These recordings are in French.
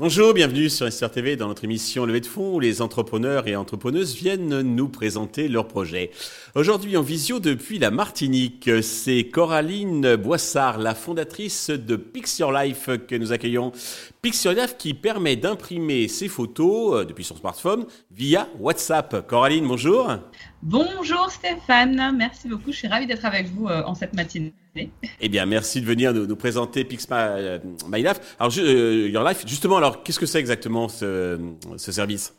Bonjour, bienvenue sur SR TV dans notre émission Levée de fonds où les entrepreneurs et entrepreneuses viennent nous présenter leurs projets. Aujourd'hui en visio depuis la Martinique, c'est Coraline Boissard, la fondatrice de Your Life que nous accueillons. Your Life qui permet d'imprimer ses photos euh, depuis son smartphone via WhatsApp. Coraline, bonjour. Bonjour Stéphane, merci beaucoup, je suis ravie d'être avec vous euh, en cette matinée. Eh bien, merci de venir nous, présenter Pix euh, My, Life. Alors, euh, Your Life, justement, alors, qu'est-ce que c'est exactement ce, service?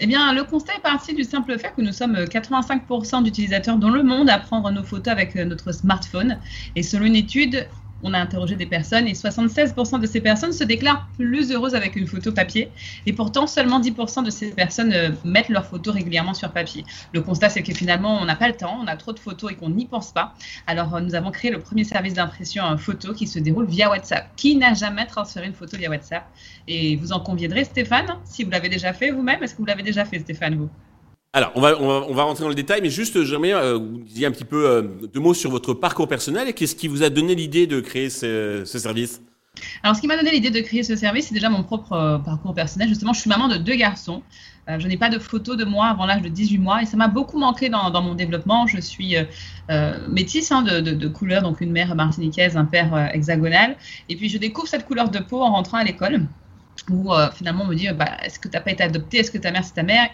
Eh bien, le constat est parti du simple fait que nous sommes 85% d'utilisateurs dans le monde à prendre nos photos avec notre smartphone. Et selon une étude, on a interrogé des personnes et 76% de ces personnes se déclarent plus heureuses avec une photo papier. Et pourtant, seulement 10% de ces personnes euh, mettent leurs photos régulièrement sur papier. Le constat, c'est que finalement, on n'a pas le temps, on a trop de photos et qu'on n'y pense pas. Alors, euh, nous avons créé le premier service d'impression en photo qui se déroule via WhatsApp. Qui n'a jamais transféré une photo via WhatsApp? Et vous en conviendrez, Stéphane, si vous l'avez déjà fait vous-même? Est-ce que vous l'avez déjà fait, Stéphane, vous? Alors, on va, on va, rentrer dans le détail, mais juste, j'aimerais euh, vous disiez un petit peu euh, deux mots sur votre parcours personnel et qu'est-ce qui vous a donné l'idée de créer ce, service? Alors, ce qui m'a donné l'idée de créer ce service, c'est déjà mon propre euh, parcours personnel. Justement, je suis maman de deux garçons. je n'ai pas de photos de moi avant l'âge de 18 mois et ça m'a beaucoup manqué dans, mon développement. Je suis métisse hein, de, de, couleur, donc une mère martiniquaise, un père hexagonal. Et puis, je découvre cette couleur de peau en rentrant à l'école où finalement on me dit bah, est-ce que tu n'as pas été adopté Est-ce que ta mère c'est ta mère?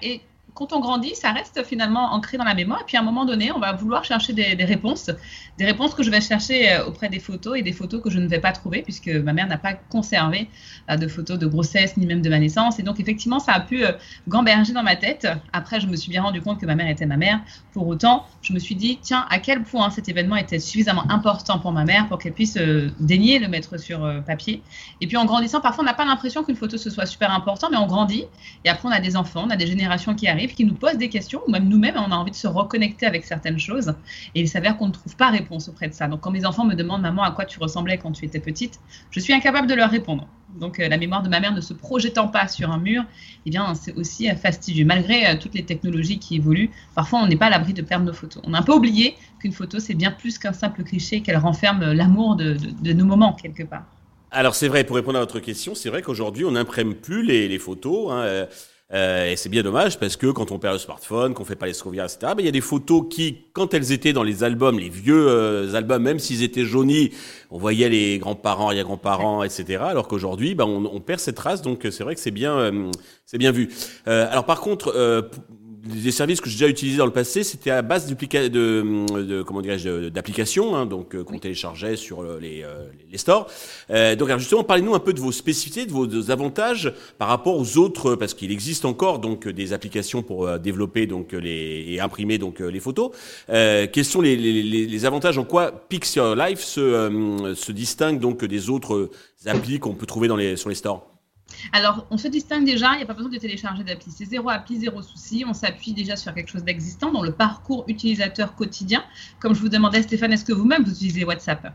Quand on grandit, ça reste finalement ancré dans la mémoire. Et puis à un moment donné, on va vouloir chercher des, réponses, des réponses que je vais chercher euh, auprès des photos et des photos que je ne vais pas trouver puisque ma mère n'a pas conservé euh, de photos de grossesse ni même de ma naissance. Et donc effectivement, ça a pu euh, gamberger dans ma tête. Après, je me suis bien rendu compte que ma mère était ma mère. Pour autant, je me suis dit, tiens, à quel point cet événement était suffisamment important pour ma mère pour qu'elle puisse daigner le mettre sur papier. Et puis en grandissant, parfois on n'a pas l'impression qu'une photo ce soit super important, mais on grandit. Et après, on a des enfants, on a des générations qui arrivent qui nous posent des questions, ou même nous-mêmes, on a envie de se reconnecter avec certaines choses, et il s'avère qu'on ne trouve pas réponse auprès de ça. Donc quand mes enfants me demandent, maman, à quoi tu ressemblais quand tu étais petite, je suis incapable de leur répondre. Donc euh, la mémoire de ma mère ne se projetant pas sur un mur, eh bien c'est aussi euh, fastidieux. Malgré euh, toutes les technologies qui évoluent, parfois on n'est pas à l'abri de perdre nos photos. On a un peu oublié qu'une photo c'est bien plus qu'un simple cliché, qu'elle renferme l'amour de, nos moments quelque part. Alors c'est vrai, pour répondre à votre question, c'est vrai qu'aujourd'hui on n'imprime plus les, photos. Hein, et c'est bien dommage parce que quand on perd le smartphone, qu'on fait pas les sauvegardes, etc., ben, il y a des photos qui, quand elles étaient dans les albums, les vieux euh, albums, même s'ils étaient jaunis, on voyait les grands-parents, les grands-parents, etc. Alors qu'aujourd'hui, ben, on, on, perd cette trace, donc c'est vrai que c'est bien, euh, c'est bien vu. alors par contre, des services que j'ai déjà utilisés dans le passé, c'était à base de, de, comment dirais-je d'applications, hein, donc euh, qu'on téléchargeait sur les, euh, les stores. Euh, donc alors justement, parlez-nous un peu de vos spécificités, de vos, avantages par rapport aux autres, parce qu'il existe encore donc des applications pour développer donc les et imprimer donc les photos. quels sont les, les, les, avantages? En quoi Pixel Life se, se distingue donc des autres applis qu'on peut trouver dans les sur les stores? Alors, on se distingue déjà, il n'y a pas besoin de télécharger d'appli. C'est zéro appli, zéro souci. On s'appuie déjà sur quelque chose d'existant dans le parcours utilisateur quotidien. Comme je vous demandais, Stéphane, est-ce que vous-même vous utilisez WhatsApp?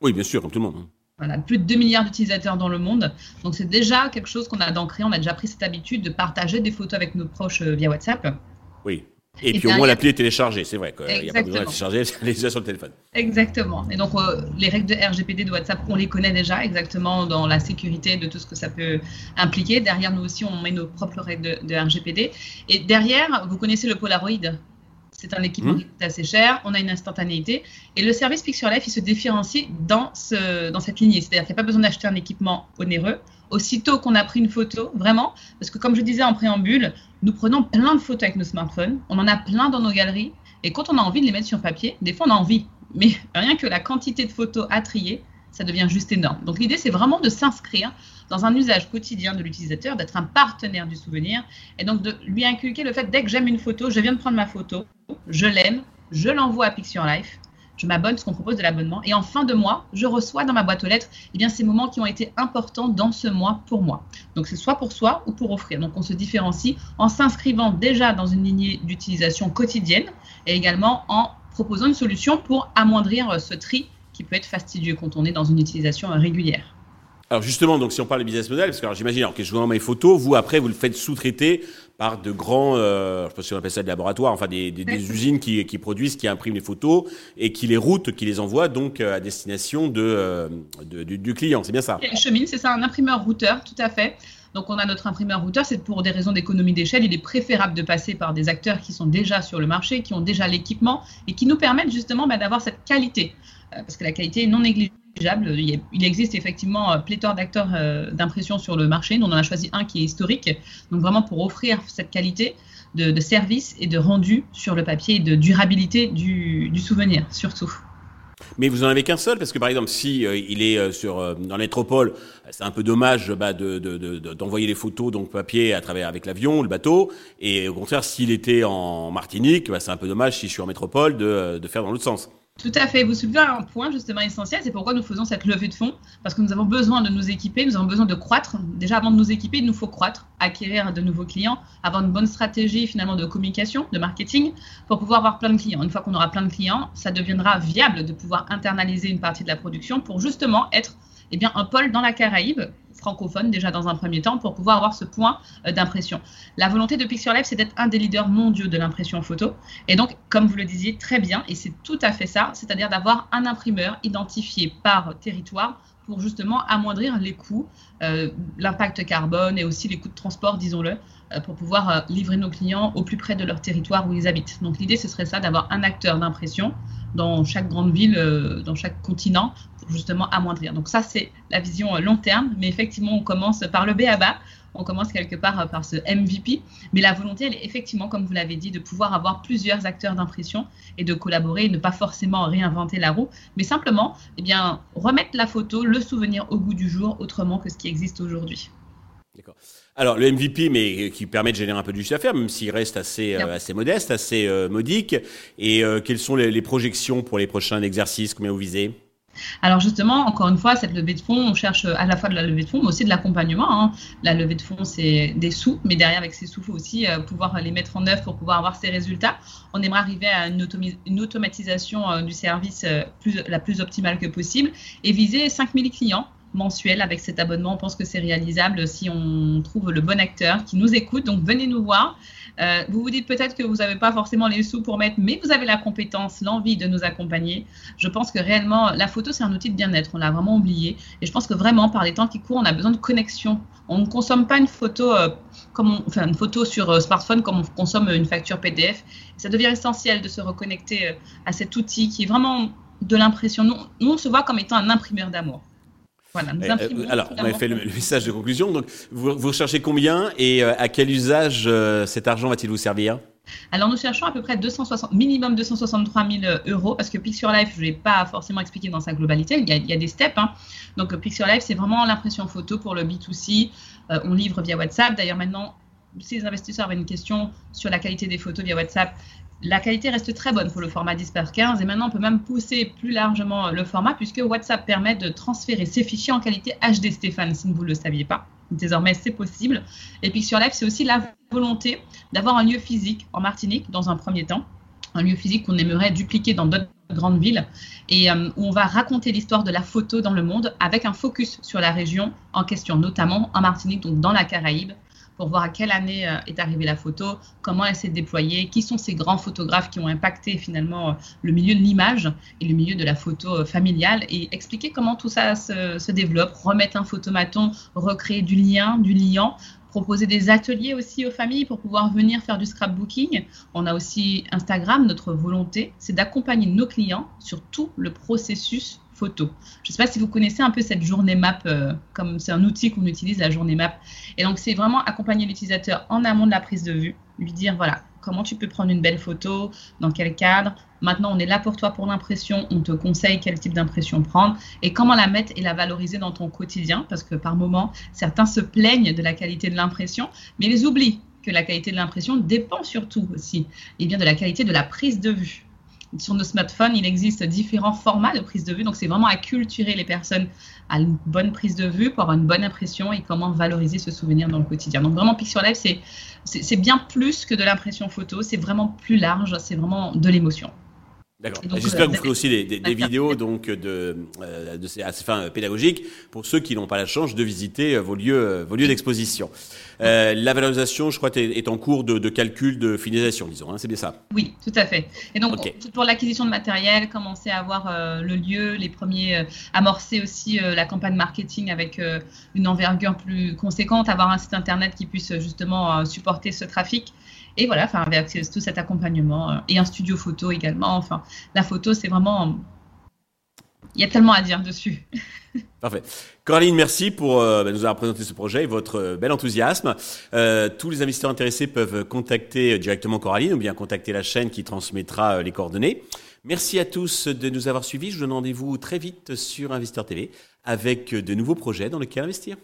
Oui, bien sûr, comme tout le monde. Hein. Voilà, plus de 2 milliards d'utilisateurs dans le monde. Donc, c'est déjà quelque chose qu'on a d'ancré. On a déjà pris cette habitude de partager des photos avec nos proches euh, via WhatsApp. Oui. Et, puis au moins l'appli est téléchargée, c'est vrai. Il n'y a pas besoin de télécharger, elle est déjà sur le téléphone. Exactement. Et donc euh, les règles de RGPD de WhatsApp, on les connaît déjà exactement dans la sécurité de tout ce que ça peut impliquer. Derrière nous aussi, on met nos propres règles de, RGPD. Et derrière, vous connaissez le Polaroid? C'est un équipement mmh. qui coûte assez cher, on a une instantanéité. Et le service Picture Life, il se différencie dans, ce, dans cette lignée. C'est-à-dire qu'il n'y a pas besoin d'acheter un équipement onéreux aussitôt qu'on a pris une photo, vraiment, parce que comme je disais en préambule, nous prenons plein de photos avec nos smartphones, on en a plein dans nos galeries, et quand on a envie de les mettre sur papier, des fois on a envie, mais rien que la quantité de photos à trier, ça devient juste énorme. Donc l'idée, c'est vraiment de s'inscrire dans un usage quotidien de l'utilisateur, d'être un partenaire du souvenir, et donc de lui inculquer le fait, dès que j'aime une photo, je viens de prendre ma photo, je l'aime, je l'envoie à Picture Life, je m'abonne, ce qu'on propose de l'abonnement. Et en fin de mois, je reçois dans ma boîte aux lettres eh bien, ces moments qui ont été importants dans ce mois pour moi. Donc c'est soit pour soi ou pour offrir. Donc on se différencie en s'inscrivant déjà dans une lignée d'utilisation quotidienne et également en proposant une solution pour amoindrir ce tri qui peut être fastidieux quand on est dans une utilisation régulière. Alors justement, donc si on parle de business model, parce que j'imagine que je vois mes photos, vous après vous le faites sous-traiter par de grands, euh, je sais pas si on appelle ça des laboratoires, enfin des, des, des usines qui, qui, produisent, qui impriment les photos et qui les routent, qui les envoient donc à destination de, de du, du, client. C'est bien ça. Chemine, c'est ça, un imprimeur routeur, tout à fait. Donc on a notre imprimeur routeur, c'est pour des raisons d'économie d'échelle, il est préférable de passer par des acteurs qui sont déjà sur le marché, qui ont déjà l'équipement et qui nous permettent justement bah, d'avoir cette qualité, euh, parce que la qualité est non négligeable. Il existe effectivement euh, pléthore d'acteurs euh, d'impression sur le marché. Nous, on en a choisi un qui est historique, donc vraiment pour offrir cette qualité de, service et de rendu sur le papier et de durabilité du, souvenir surtout. Mais vous en avez qu'un seul parce que par exemple, si euh, il est sur dans la métropole, c'est un peu dommage bah, de, d'envoyer de, les photos donc papier à travers avec l'avion, le bateau, et au contraire, s'il était en Martinique, bah, c'est un peu dommage si je suis en métropole de, de faire dans l'autre sens. Tout à fait. Vous soulevez un point justement essentiel. C'est pourquoi nous faisons cette levée de fonds. Parce que nous avons besoin de nous équiper, nous avons besoin de croître. Déjà, avant de nous équiper, il nous faut croître, acquérir de nouveaux clients, avoir une bonne stratégie finalement de communication, de marketing, pour pouvoir avoir plein de clients. Une fois qu'on aura plein de clients, ça deviendra viable de pouvoir internaliser une partie de la production pour justement être eh bien, un pôle dans la Caraïbe francophone déjà dans un premier temps pour pouvoir avoir ce point euh, d'impression. La volonté de Life, c'est d'être un des leaders mondiaux de l'impression photo. Et donc, comme vous le disiez très bien, et c'est tout à fait ça, c'est-à-dire d'avoir un imprimeur identifié par territoire pour justement amoindrir les coûts, euh, l'impact carbone et aussi les coûts de transport, disons-le, pour pouvoir euh, livrer nos clients au plus près de leur territoire où ils habitent. Donc l'idée, ce serait ça, d'avoir un acteur d'impression dans chaque grande ville, euh, dans chaque continent, pour justement amoindrir. Donc ça, c'est la vision long terme, mais effectivement, on commence par le B à bas. On commence quelque part par ce MVP, mais la volonté, elle est effectivement, comme vous l'avez dit, de pouvoir avoir plusieurs acteurs d'impression et de collaborer, et ne pas forcément réinventer la roue, mais simplement, eh bien, remettre la photo, le souvenir au goût du jour, autrement que ce qui existe aujourd'hui. D'accord. Alors le MVP, mais qui permet de générer un peu du chiffre d'affaires, même s'il reste assez, euh, assez modeste, assez euh, modique. Et euh, quelles sont les, les, projections pour les prochains exercices Combien vous visez? Alors justement, encore une fois, cette levée de fonds, on cherche à la fois de la levée de fonds, mais aussi de l'accompagnement. Hein. La levée de fonds, c'est des sous, mais derrière, avec ces sous, il faut aussi euh, pouvoir les mettre en œuvre pour pouvoir avoir ces résultats. On aimerait arriver à une, une automatisation euh, du service euh, plus, la plus optimale que possible et viser 5000 clients mensuel avec cet abonnement. On pense que c'est réalisable si on trouve le bon acteur qui nous écoute. Donc venez nous voir. Euh, vous vous dites peut-être que vous n'avez pas forcément les sous pour mettre, mais vous avez la compétence, l'envie de nous accompagner. Je pense que réellement, la photo, c'est un outil de bien-être. On l'a vraiment oublié. Et je pense que vraiment, par les temps qui courent, on a besoin de connexion. On ne consomme pas une photo, euh, comme on, enfin, une photo sur euh, smartphone comme on consomme une facture PDF. ça devient essentiel de se reconnecter euh, à cet outil qui est vraiment de l'impression. Nous, nous, on se voit comme étant un imprimeur d'amour. Voilà, nous euh, alors, on avait fait le, le, message de conclusion. Donc, vous, vous recherchez combien et euh, à quel usage euh, cet argent va-t-il vous servir? Alors nous cherchons à peu près 260, minimum 263 000 euros parce que Picture Life, je ne l'ai pas forcément expliqué dans sa globalité, il y a, il y a des steps. Hein. Donc Picture Life, c'est vraiment l'impression photo pour le B2C. Euh, on livre via WhatsApp. D'ailleurs maintenant, si les investisseurs avaient une question sur la qualité des photos via WhatsApp, la qualité reste très bonne pour le format 10 par 15 et maintenant on peut même pousser plus largement le format puisque WhatsApp permet de transférer ses fichiers en qualité HD Stéphane si vous ne le saviez pas. Désormais c'est possible. Et sur Live c'est aussi la volonté d'avoir un lieu physique en Martinique dans un premier temps, un lieu physique qu'on aimerait dupliquer dans d'autres grandes villes et euh, où on va raconter l'histoire de la photo dans le monde avec un focus sur la région en question, notamment en Martinique, donc dans la Caraïbe, pour voir à quelle année euh, est arrivée la photo, comment elle s'est déployée, qui sont ces grands photographes qui ont impacté finalement euh, le milieu de l'image et le milieu de la photo euh, familiale et expliquer comment tout ça se, se développe, remettre un photomaton, recréer du lien, du liant proposer des ateliers aussi aux familles pour pouvoir venir faire du scrapbooking. On a aussi Instagram. Notre volonté, c'est d'accompagner nos clients sur tout le processus photo. Je ne sais pas si vous connaissez un peu cette journée map, euh, comme c'est un outil qu'on utilise, la journée map. Et donc, c'est vraiment accompagner l'utilisateur en amont de la prise de vue, lui dire, voilà, comment tu peux prendre une belle photo, dans quel cadre. Maintenant, on est là pour toi pour l'impression, on te conseille quel type d'impression prendre et comment la mettre et la valoriser dans ton quotidien, parce que par moment, certains se plaignent de la qualité de l'impression, mais ils oublient que la qualité de l'impression dépend surtout aussi et bien de la qualité de la prise de vue sur nos smartphones, il existe différents formats de prise de vue. Donc, c'est vraiment à culturer les personnes à une bonne prise de vue pour avoir une bonne impression et comment valoriser ce souvenir dans le quotidien. Donc, vraiment, Picture Live, c'est bien plus que de l'impression photo. C'est vraiment plus large. C'est vraiment de l'émotion. D'accord. J'espère que vous ferez aussi des, vidéos donc de, de ces, à ces fins pédagogiques pour ceux qui n'ont pas la chance de visiter vos lieux, vos lieux d'exposition. Euh, la valorisation, je crois, est, en cours de, calcul de finalisation, disons. Hein, c'est bien ça? Oui, tout à fait. Et donc, pour l'acquisition de matériel, commencer à avoir euh, le lieu, les premiers, euh, amorcer aussi la campagne marketing avec une envergure plus conséquente, avoir un site internet qui puisse justement supporter ce trafic. Et voilà, enfin, avec tout cet accompagnement et un studio photo également. Enfin, la photo, c'est vraiment il y a tellement à dire dessus. Parfait. Coraline, merci pour euh, bah, nous avoir présenté ce projet et votre euh, bel enthousiasme. Euh, tous les investisseurs intéressés peuvent contacter directement Coraline ou bien contacter la chaîne qui transmettra les coordonnées. Merci à tous de nous avoir suivis. Je vous donne rendez-vous très vite sur Investeur TV avec de nouveaux projets dans lesquels investir.